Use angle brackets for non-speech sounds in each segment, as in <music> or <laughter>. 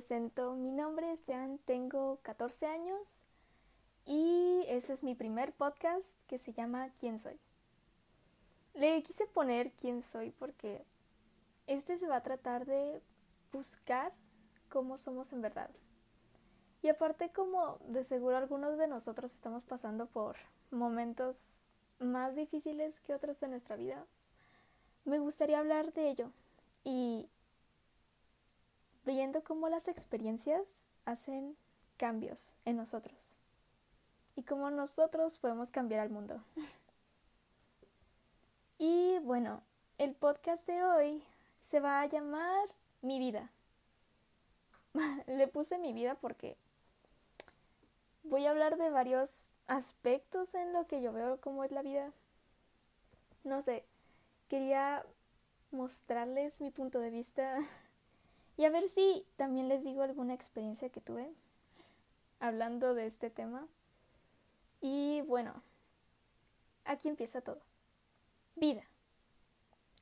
presento. Mi nombre es Jan, tengo 14 años y ese es mi primer podcast que se llama ¿Quién soy? Le quise poner quién soy porque este se va a tratar de buscar cómo somos en verdad. Y aparte como de seguro algunos de nosotros estamos pasando por momentos más difíciles que otros de nuestra vida, me gustaría hablar de ello y viendo cómo las experiencias hacen cambios en nosotros y cómo nosotros podemos cambiar al mundo. <laughs> y bueno, el podcast de hoy se va a llamar Mi vida. <laughs> Le puse mi vida porque voy a hablar de varios aspectos en lo que yo veo cómo es la vida. No sé, quería mostrarles mi punto de vista <laughs> y a ver si también les digo alguna experiencia que tuve hablando de este tema. Y bueno, aquí empieza todo. Vida.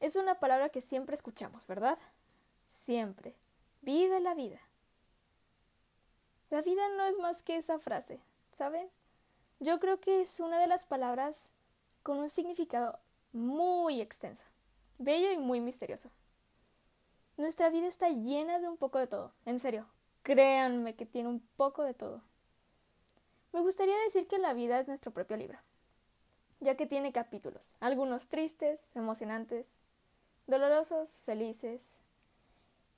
Es una palabra que siempre escuchamos, ¿verdad? Siempre. Vive la vida. La vida no es más que esa frase, ¿saben? Yo creo que es una de las palabras con un significado muy extenso, bello y muy misterioso. Nuestra vida está llena de un poco de todo, en serio, créanme que tiene un poco de todo. Me gustaría decir que la vida es nuestro propio libro, ya que tiene capítulos, algunos tristes, emocionantes, dolorosos, felices,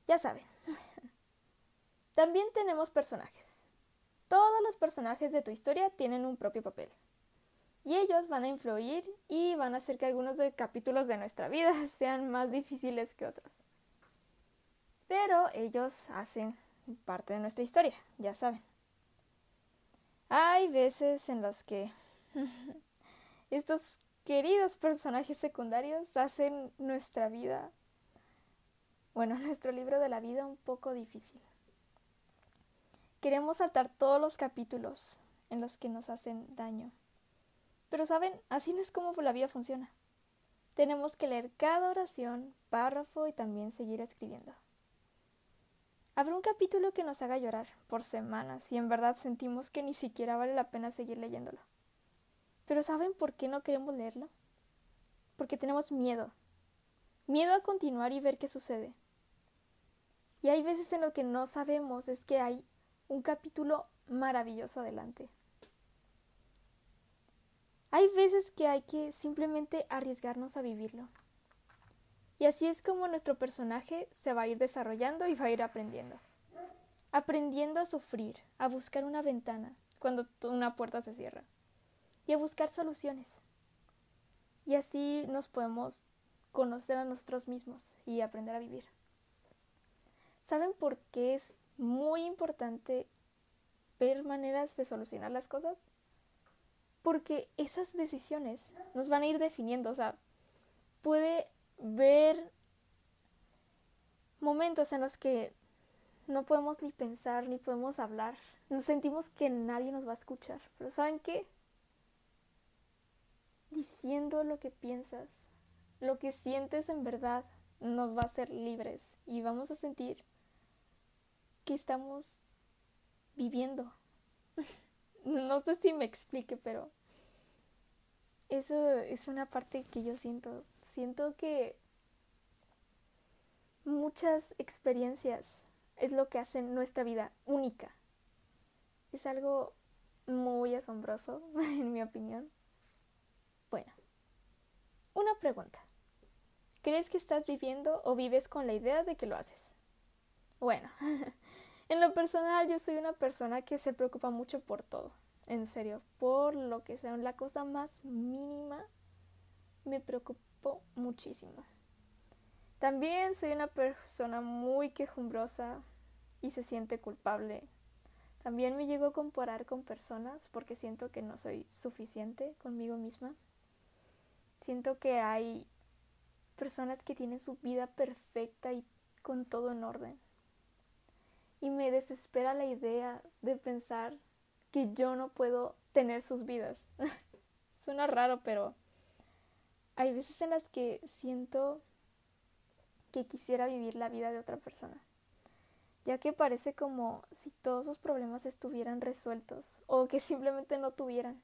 ya saben. <laughs> También tenemos personajes. Todos los personajes de tu historia tienen un propio papel. Y ellos van a influir y van a hacer que algunos de capítulos de nuestra vida <laughs> sean más difíciles que otros. Pero ellos hacen parte de nuestra historia, ya saben. Hay veces en las que <laughs> estos queridos personajes secundarios hacen nuestra vida, bueno, <laughs> nuestro libro de la vida un poco difícil. Queremos saltar todos los capítulos en los que nos hacen daño. Pero saben, así no es como la vida funciona. Tenemos que leer cada oración, párrafo y también seguir escribiendo. Habrá un capítulo que nos haga llorar por semanas y en verdad sentimos que ni siquiera vale la pena seguir leyéndolo. Pero ¿saben por qué no queremos leerlo? Porque tenemos miedo. Miedo a continuar y ver qué sucede. Y hay veces en lo que no sabemos es que hay un capítulo maravilloso adelante. Hay veces que hay que simplemente arriesgarnos a vivirlo. Y así es como nuestro personaje se va a ir desarrollando y va a ir aprendiendo. Aprendiendo a sufrir, a buscar una ventana cuando una puerta se cierra y a buscar soluciones. Y así nos podemos conocer a nosotros mismos y aprender a vivir. ¿Saben por qué es muy importante ver maneras de solucionar las cosas? Porque esas decisiones nos van a ir definiendo. O sea, puede ver momentos en los que no podemos ni pensar ni podemos hablar. Nos sentimos que nadie nos va a escuchar. Pero ¿saben qué? Diciendo lo que piensas, lo que sientes en verdad, nos va a hacer libres y vamos a sentir que estamos viviendo. <laughs> no sé si me explique, pero eso es una parte que yo siento Siento que muchas experiencias es lo que hacen nuestra vida única. Es algo muy asombroso, <laughs> en mi opinión. Bueno, una pregunta. ¿Crees que estás viviendo o vives con la idea de que lo haces? Bueno, <laughs> en lo personal yo soy una persona que se preocupa mucho por todo. En serio, por lo que sea la cosa más mínima, me preocupa muchísimo. También soy una persona muy quejumbrosa y se siente culpable. También me llego a comparar con personas porque siento que no soy suficiente conmigo misma. Siento que hay personas que tienen su vida perfecta y con todo en orden. Y me desespera la idea de pensar que yo no puedo tener sus vidas. <laughs> Suena raro, pero hay veces en las que siento que quisiera vivir la vida de otra persona. ya que parece como si todos sus problemas estuvieran resueltos o que simplemente no tuvieran.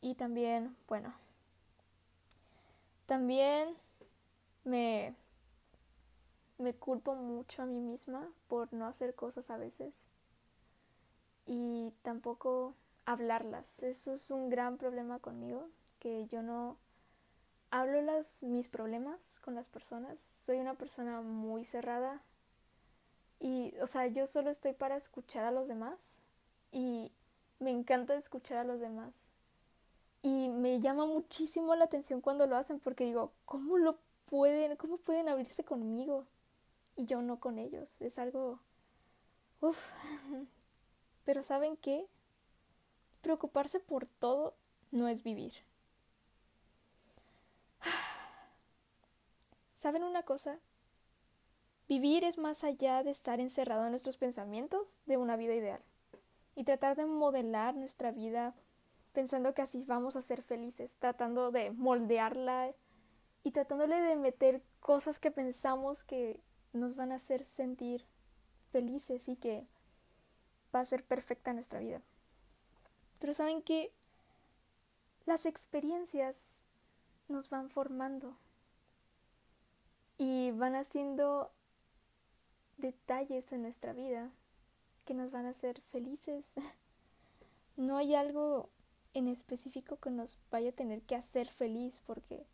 Y también, bueno, también me, me culpo mucho a mí misma por no hacer cosas a veces y tampoco hablarlas. Eso es un gran problema conmigo, que yo no hablo mis problemas con las personas. Soy una persona muy cerrada y, o sea, yo solo estoy para escuchar a los demás y me encanta escuchar a los demás. Y me llama muchísimo la atención cuando lo hacen porque digo, ¿cómo lo pueden, cómo pueden abrirse conmigo? Y yo no con ellos. Es algo... Uf. <laughs> Pero ¿saben qué? Preocuparse por todo no es vivir. ¿Saben una cosa? Vivir es más allá de estar encerrado en nuestros pensamientos de una vida ideal y tratar de modelar nuestra vida pensando que así vamos a ser felices, tratando de moldearla y tratándole de meter cosas que pensamos que nos van a hacer sentir felices y que va a ser perfecta nuestra vida. Pero saben que las experiencias nos van formando van haciendo detalles en nuestra vida que nos van a hacer felices. <laughs> No hay algo en específico que nos vaya a tener que hacer feliz porque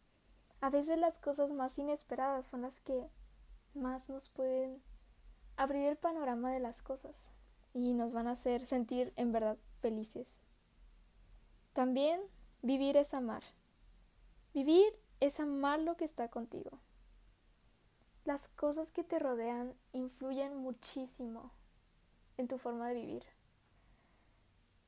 a veces las cosas más inesperadas son las que más nos pueden abrir el panorama de las cosas y nos van a hacer sentir en verdad felices. También vivir es amar. Vivir es amar lo que está contigo. Las cosas que te rodean influyen muchísimo en tu forma de vivir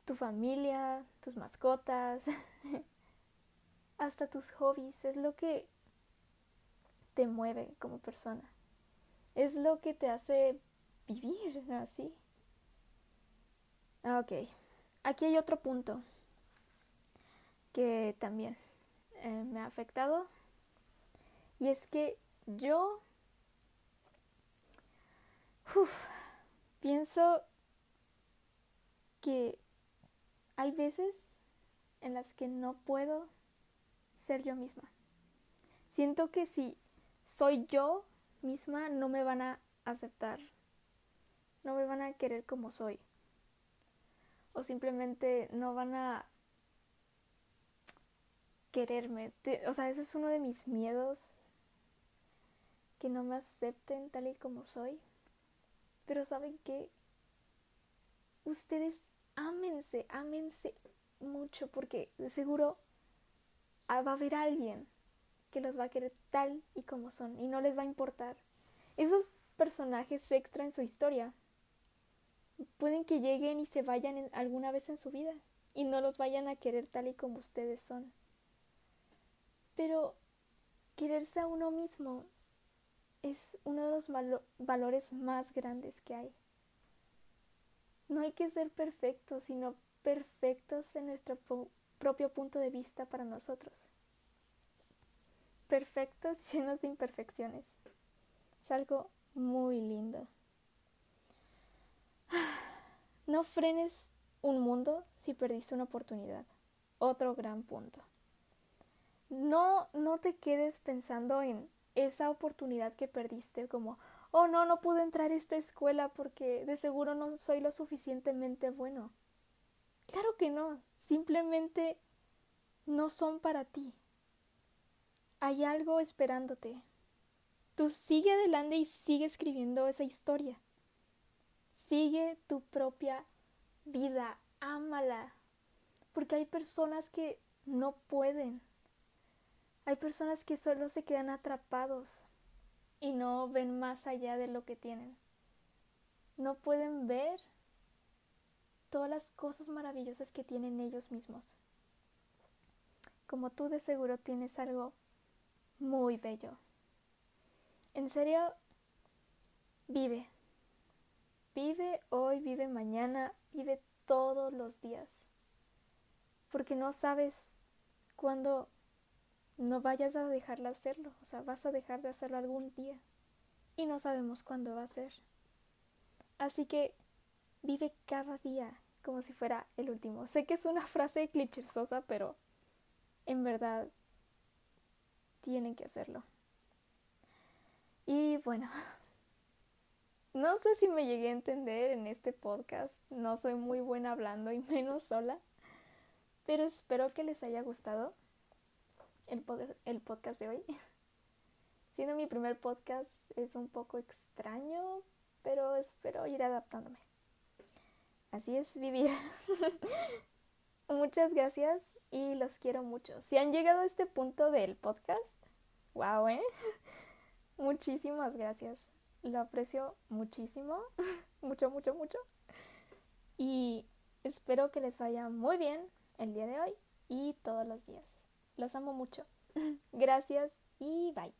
tu familia, tus mascotas, <laughs> hasta tus hobbies, es lo que te mueve como persona. Es lo que te hace vivir así. Ah, ok, aquí hay otro punto que también eh, me ha afectado y es que yo pienso que hay veces en las que no puedo ser yo misma. Siento que si soy yo misma no me van a aceptar, no me van a querer como soy. O simplemente no van a quererme. O sea, ese es uno de mis miedos, que no me acepten tal y como soy. Pero saben que ustedes ámense, ámense mucho porque de seguro va a haber alguien que los va a querer tal y como son y no les va a importar. Esos personajes extra en su historia pueden que lleguen y se vayan alguna vez en su vida y no los vayan a querer tal y como ustedes son. Pero quererse a uno mismo es uno de los valores más grandes que hay. No hay que ser perfectos, sino perfectos en nuestro propio punto de vista para nosotros. Perfectos <laughs> llenos de imperfecciones. Es algo muy lindo. <sighs> No frenes un mundo si perdiste una oportunidad. Otro gran punto. No, no te quedes pensando en esa oportunidad que perdiste como, oh no, no pude entrar a esta escuela porque de seguro no soy lo suficientemente bueno. Claro que no, simplemente no son para ti. Hay algo esperándote. Tú sigue adelante y sigue escribiendo esa historia. Sigue tu propia vida, ámala. Porque hay personas que no pueden. Hay personas que solo se quedan atrapados y no ven más allá de lo que tienen. No pueden ver todas las cosas maravillosas que tienen ellos mismos. Como tú de seguro tienes algo muy bello. En serio, vive. Vive hoy, vive mañana, vive todos los días. Porque no sabes cuándo no vayas a dejarla hacerlo, o sea, vas a dejar de hacerlo algún día. y no sabemos cuándo va a ser. Así que vive cada día como si fuera el último. Sé que es una <laughs> frase clichésosa, pero en verdad tienen que hacerlo. Y bueno, <laughs> no sé si me llegué a entender en este podcast, no soy muy buena hablando y <laughs> menos sola, pero espero que les haya gustado el, el podcast de hoy. <laughs> Siendo mi primer podcast es un poco extraño, pero espero ir adaptándome. Así es vivir. <laughs> Muchas gracias y los quiero mucho. Si han llegado a este punto del podcast, wow, ¿eh? <laughs> Muchísimas gracias. Lo aprecio muchísimo. mucho, mucho, mucho. Y espero que les vaya muy bien el día de hoy y todos los días. Los amo mucho. <laughs> gracias y bye.